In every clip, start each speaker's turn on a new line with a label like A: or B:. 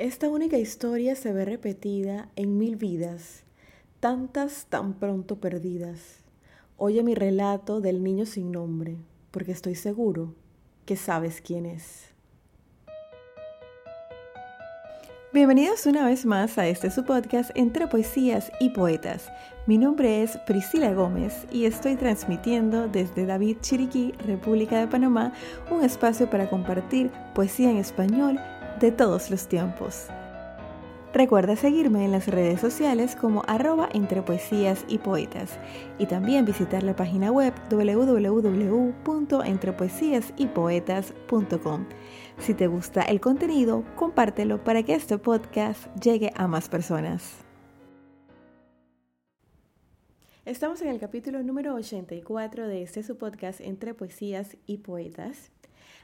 A: Esta única historia se ve repetida en mil vidas, tantas tan pronto perdidas. Oye mi relato del niño sin nombre, porque estoy seguro que sabes quién es. Bienvenidos una vez más a este su podcast entre poesías y poetas. Mi nombre es Priscila Gómez y estoy transmitiendo desde David Chiriquí, República de Panamá, un espacio para compartir poesía en español de todos los tiempos. Recuerda seguirme en las redes sociales como arroba entre poesías y poetas y también visitar la página web www.entrepoesiasypoetas.com. Si te gusta el contenido, compártelo para que este podcast llegue a más personas. Estamos en el capítulo número 84 de este su podcast Entre Poesías y Poetas.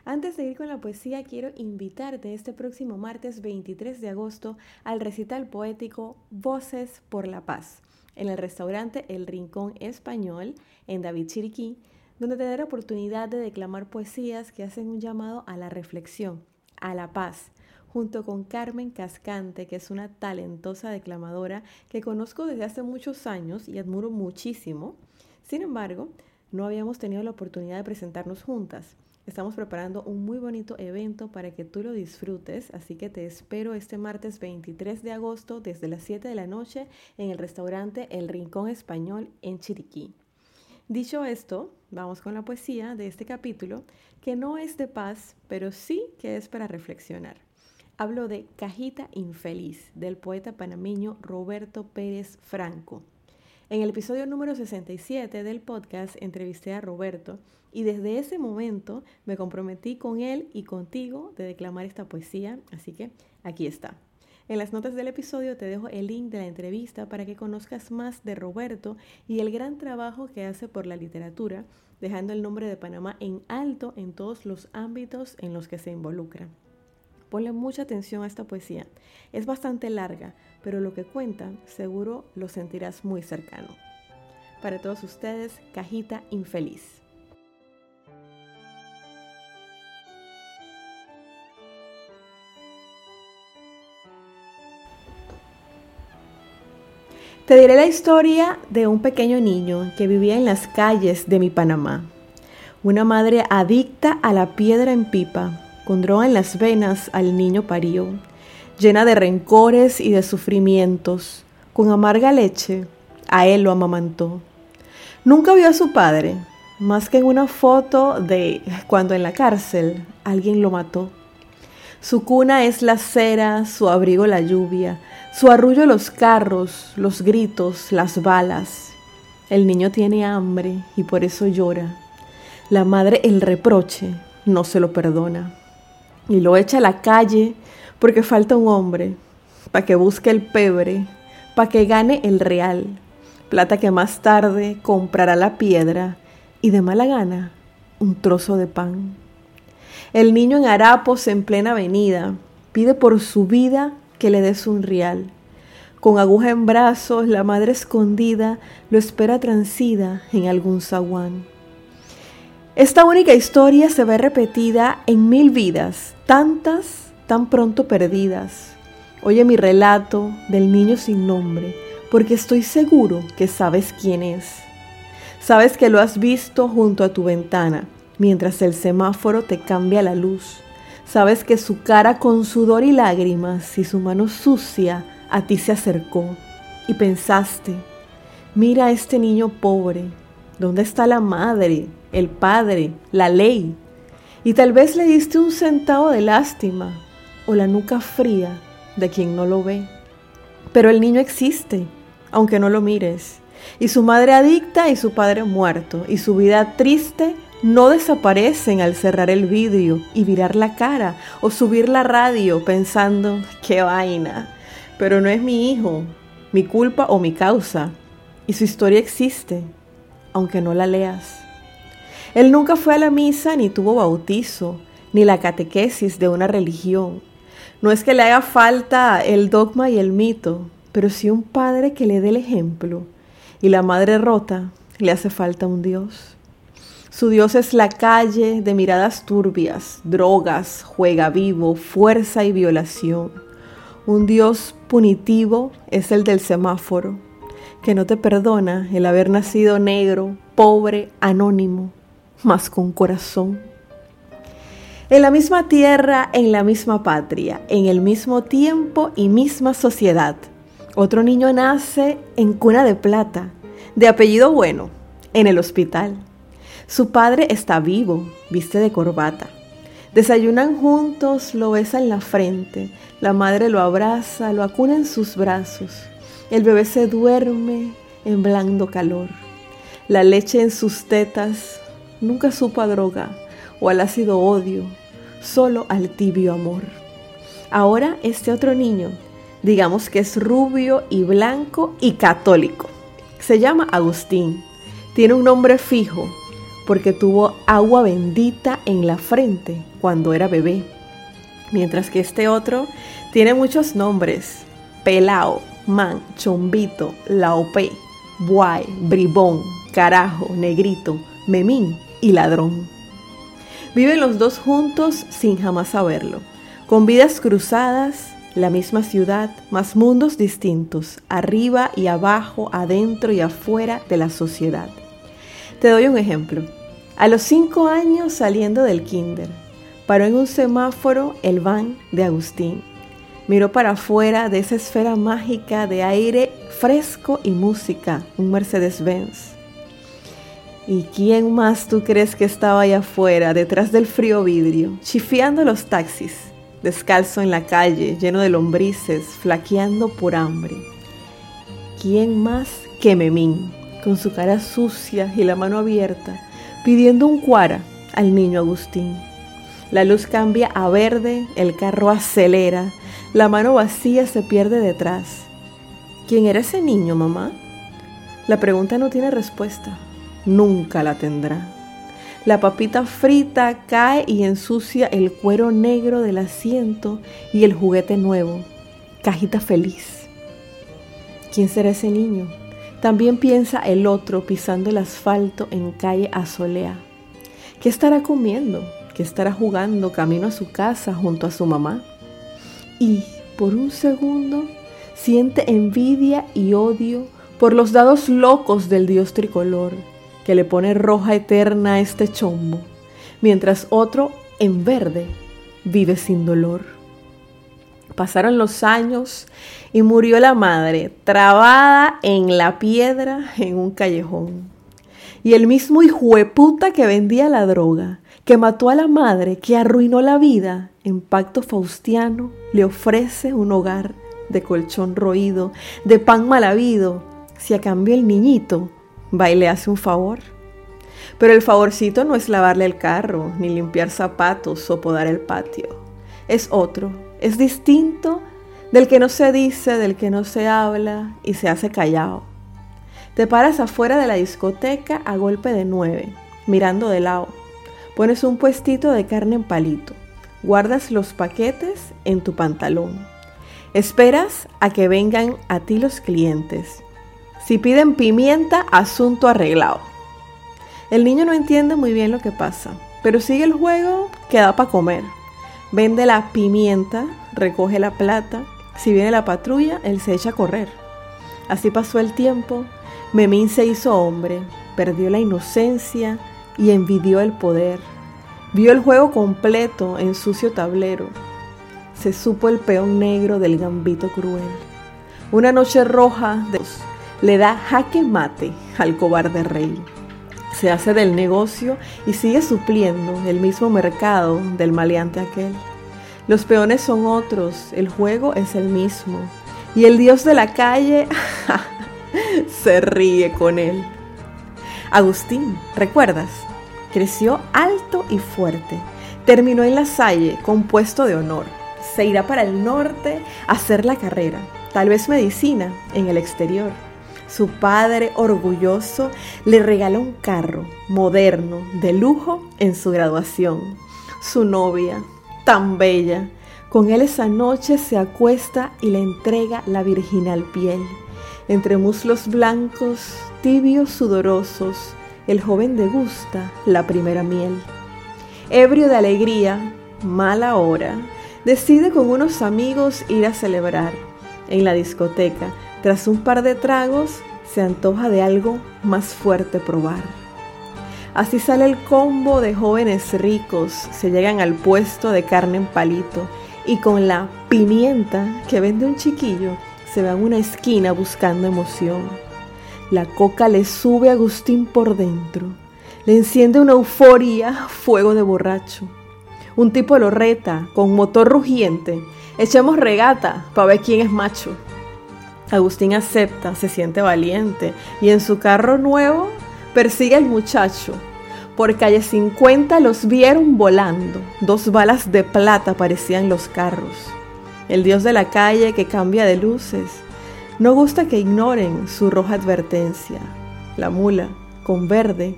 A: Antes de ir con la poesía, quiero invitarte este próximo martes 23 de agosto al recital poético Voces por la Paz en el restaurante El Rincón Español en David Chiriquí, donde te daré oportunidad de declamar poesías que hacen un llamado a la reflexión, a la paz, junto con Carmen Cascante, que es una talentosa declamadora que conozco desde hace muchos años y admiro muchísimo. Sin embargo, no habíamos tenido la oportunidad de presentarnos juntas. Estamos preparando un muy bonito evento para que tú lo disfrutes, así que te espero este martes 23 de agosto desde las 7 de la noche en el restaurante El Rincón Español en Chiriquí. Dicho esto, vamos con la poesía de este capítulo, que no es de paz, pero sí que es para reflexionar. Hablo de Cajita Infeliz, del poeta panameño Roberto Pérez Franco. En el episodio número 67 del podcast entrevisté a Roberto y desde ese momento me comprometí con él y contigo de declamar esta poesía, así que aquí está. En las notas del episodio te dejo el link de la entrevista para que conozcas más de Roberto y el gran trabajo que hace por la literatura, dejando el nombre de Panamá en alto en todos los ámbitos en los que se involucra. Ponle mucha atención a esta poesía. Es bastante larga, pero lo que cuenta seguro lo sentirás muy cercano. Para todos ustedes, Cajita Infeliz. Te diré la historia de un pequeño niño que vivía en las calles de mi Panamá. Una madre adicta a la piedra en pipa, con droga en las venas al niño parió llena de rencores y de sufrimientos, con amarga leche, a él lo amamantó. Nunca vio a su padre, más que en una foto de cuando en la cárcel alguien lo mató. Su cuna es la cera, su abrigo la lluvia, su arrullo los carros, los gritos, las balas. El niño tiene hambre y por eso llora. La madre el reproche no se lo perdona y lo echa a la calle porque falta un hombre para que busque el pebre, para que gane el real, plata que más tarde comprará la piedra y de mala gana un trozo de pan. El niño en harapos en plena avenida pide por su vida que le des un real. Con aguja en brazos, la madre escondida lo espera transida en algún zaguán. Esta única historia se ve repetida en mil vidas, tantas tan pronto perdidas. Oye mi relato del niño sin nombre, porque estoy seguro que sabes quién es. Sabes que lo has visto junto a tu ventana, mientras el semáforo te cambia la luz. Sabes que su cara con sudor y lágrimas y su mano sucia a ti se acercó y pensaste, mira a este niño pobre, ¿dónde está la madre, el padre, la ley? Y tal vez le diste un centavo de lástima, o la nuca fría de quien no lo ve. Pero el niño existe, aunque no lo mires, y su madre adicta y su padre muerto, y su vida triste no desaparecen al cerrar el vidrio y virar la cara o subir la radio pensando, qué vaina, pero no es mi hijo, mi culpa o mi causa, y su historia existe, aunque no la leas. Él nunca fue a la misa ni tuvo bautizo, ni la catequesis de una religión. No es que le haga falta el dogma y el mito, pero sí un padre que le dé el ejemplo. Y la madre rota le hace falta un Dios. Su Dios es la calle de miradas turbias, drogas, juega vivo, fuerza y violación. Un Dios punitivo es el del semáforo, que no te perdona el haber nacido negro, pobre, anónimo, mas con corazón. En la misma tierra, en la misma patria, en el mismo tiempo y misma sociedad. Otro niño nace en cuna de plata, de apellido bueno, en el hospital. Su padre está vivo, viste de corbata. Desayunan juntos, lo besa en la frente, la madre lo abraza, lo acuna en sus brazos. El bebé se duerme en blando calor. La leche en sus tetas nunca supo droga o al ácido odio, solo al tibio amor. Ahora este otro niño, digamos que es rubio y blanco y católico. Se llama Agustín. Tiene un nombre fijo porque tuvo agua bendita en la frente cuando era bebé. Mientras que este otro tiene muchos nombres. Pelao, Man, Chombito, Laope, Buay, Bribón, Carajo, Negrito, Memín y Ladrón. Viven los dos juntos sin jamás saberlo, con vidas cruzadas, la misma ciudad, mas mundos distintos, arriba y abajo, adentro y afuera de la sociedad. Te doy un ejemplo. A los cinco años saliendo del kinder, paró en un semáforo el van de Agustín. Miró para afuera de esa esfera mágica de aire fresco y música, un Mercedes-Benz. ¿Y quién más tú crees que estaba allá afuera, detrás del frío vidrio, chifiando los taxis, descalzo en la calle, lleno de lombrices, flaqueando por hambre? ¿Quién más que Memín, con su cara sucia y la mano abierta, pidiendo un cuara al niño Agustín? La luz cambia a verde, el carro acelera, la mano vacía se pierde detrás. ¿Quién era ese niño, mamá? La pregunta no tiene respuesta nunca la tendrá. La papita frita cae y ensucia el cuero negro del asiento y el juguete nuevo. Cajita feliz. ¿Quién será ese niño? También piensa el otro pisando el asfalto en calle Azolea. ¿Qué estará comiendo? ¿Qué estará jugando camino a su casa junto a su mamá? Y por un segundo siente envidia y odio por los dados locos del dios tricolor que le pone roja eterna a este chombo, mientras otro en verde vive sin dolor. Pasaron los años y murió la madre, trabada en la piedra en un callejón. Y el mismo hijueputa que vendía la droga, que mató a la madre, que arruinó la vida, en pacto faustiano le ofrece un hogar de colchón roído, de pan mal habido, si a cambio el niñito va hace un favor. Pero el favorcito no es lavarle el carro, ni limpiar zapatos o podar el patio. Es otro, es distinto del que no se dice, del que no se habla y se hace callado. Te paras afuera de la discoteca a golpe de nueve, mirando de lado. Pones un puestito de carne en palito. Guardas los paquetes en tu pantalón. Esperas a que vengan a ti los clientes si piden pimienta, asunto arreglado. El niño no entiende muy bien lo que pasa, pero sigue el juego que da para comer. Vende la pimienta, recoge la plata. Si viene la patrulla, él se echa a correr. Así pasó el tiempo. Memín se hizo hombre, perdió la inocencia y envidió el poder. Vio el juego completo en sucio tablero. Se supo el peón negro del gambito cruel. Una noche roja de le da jaque mate al cobarde rey. Se hace del negocio y sigue supliendo el mismo mercado del maleante aquel. Los peones son otros, el juego es el mismo. Y el dios de la calle se ríe con él. Agustín, ¿recuerdas? Creció alto y fuerte. Terminó en la Salle con puesto de honor. Se irá para el norte a hacer la carrera, tal vez medicina en el exterior. Su padre, orgulloso, le regala un carro moderno, de lujo, en su graduación. Su novia, tan bella, con él esa noche se acuesta y le entrega la virginal piel. Entre muslos blancos, tibios, sudorosos, el joven degusta la primera miel. Ebrio de alegría, mala hora, decide con unos amigos ir a celebrar. En la discoteca, tras un par de tragos, se antoja de algo más fuerte probar. Así sale el combo de jóvenes ricos, se llegan al puesto de carne en palito y con la pimienta que vende un chiquillo, se va a una esquina buscando emoción. La coca le sube a Agustín por dentro, le enciende una euforia, fuego de borracho. Un tipo lo reta con motor rugiente, echemos regata para ver quién es macho. Agustín acepta, se siente valiente y en su carro nuevo persigue al muchacho. Por calle 50 los vieron volando. Dos balas de plata parecían los carros. El dios de la calle que cambia de luces. No gusta que ignoren su roja advertencia. La mula, con verde,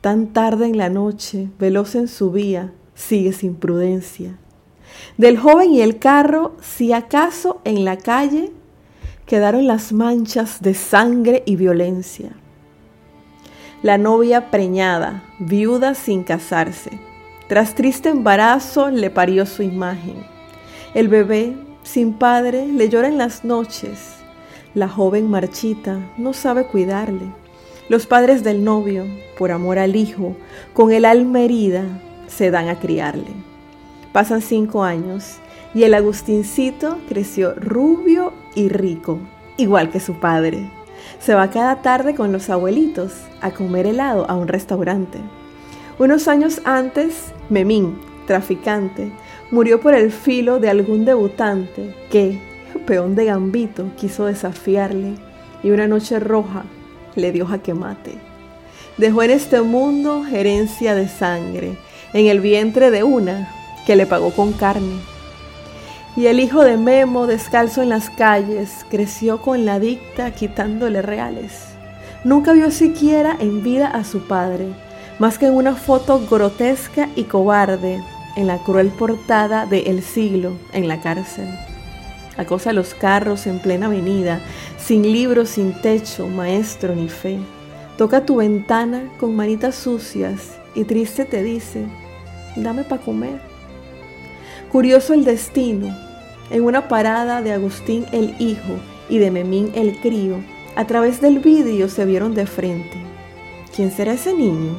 A: tan tarde en la noche, veloz en su vía, sigue sin prudencia. Del joven y el carro, si acaso en la calle quedaron las manchas de sangre y violencia. La novia preñada, viuda sin casarse. Tras triste embarazo le parió su imagen. El bebé, sin padre, le llora en las noches. La joven marchita no sabe cuidarle. Los padres del novio, por amor al hijo, con el alma herida, se dan a criarle. Pasan cinco años y el Agustincito creció rubio y rico, igual que su padre. Se va cada tarde con los abuelitos a comer helado a un restaurante. Unos años antes, Memín, traficante, murió por el filo de algún debutante que, peón de gambito, quiso desafiarle y una noche roja le dio jaque mate. Dejó en este mundo herencia de sangre, en el vientre de una que le pagó con carne. Y el hijo de Memo, descalzo en las calles, creció con la dicta quitándole reales. Nunca vio siquiera en vida a su padre, más que en una foto grotesca y cobarde en la cruel portada de El siglo en la cárcel. Acosa los carros en plena avenida, sin libros, sin techo, maestro ni fe. Toca tu ventana con manitas sucias y triste te dice, dame para comer. Curioso el destino. En una parada de Agustín el hijo y de Memín el crío, a través del vidrio se vieron de frente. ¿Quién será ese niño?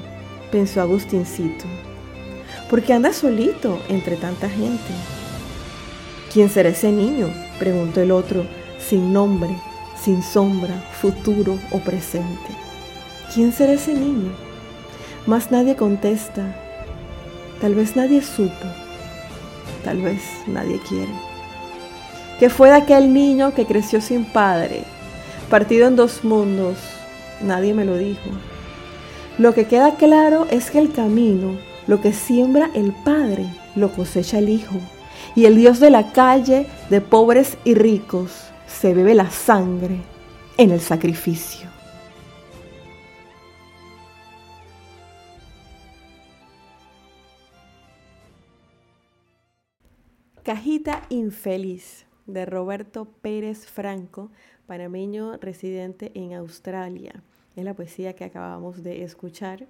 A: pensó Agustincito. ¿Por qué anda solito entre tanta gente? ¿Quién será ese niño? preguntó el otro, sin nombre, sin sombra, futuro o presente. ¿Quién será ese niño? Mas nadie contesta. Tal vez nadie supo tal vez nadie quiere. Que fue de aquel niño que creció sin padre, partido en dos mundos, nadie me lo dijo. Lo que queda claro es que el camino, lo que siembra el padre, lo cosecha el hijo. Y el Dios de la calle, de pobres y ricos, se bebe la sangre en el sacrificio. Cajita Infeliz de Roberto Pérez Franco, panameño residente en Australia. Es la poesía que acabamos de escuchar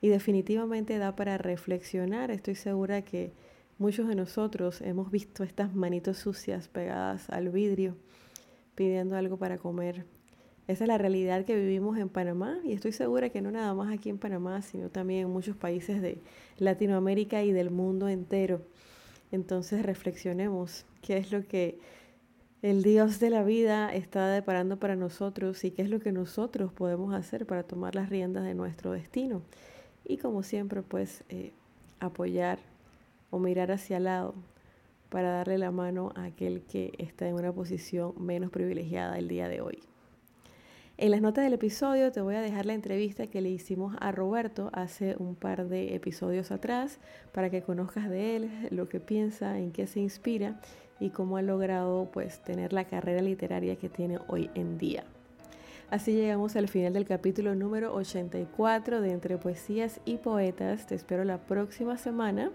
A: y definitivamente da para reflexionar. Estoy segura que muchos de nosotros hemos visto estas manitos sucias pegadas al vidrio pidiendo algo para comer. Esa es la realidad que vivimos en Panamá y estoy segura que no nada más aquí en Panamá, sino también en muchos países de Latinoamérica y del mundo entero. Entonces reflexionemos qué es lo que el Dios de la vida está deparando para nosotros y qué es lo que nosotros podemos hacer para tomar las riendas de nuestro destino. Y como siempre, pues eh, apoyar o mirar hacia el lado para darle la mano a aquel que está en una posición menos privilegiada el día de hoy. En las notas del episodio te voy a dejar la entrevista que le hicimos a Roberto hace un par de episodios atrás para que conozcas de él, lo que piensa, en qué se inspira y cómo ha logrado pues tener la carrera literaria que tiene hoy en día. Así llegamos al final del capítulo número 84 de Entre Poesías y Poetas. Te espero la próxima semana.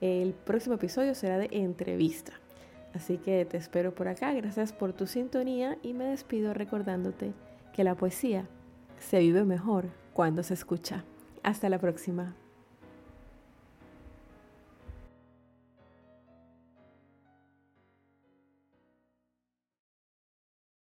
A: El próximo episodio será de entrevista. Así que te espero por acá. Gracias por tu sintonía y me despido recordándote que la poesía se vive mejor cuando se escucha. Hasta la próxima.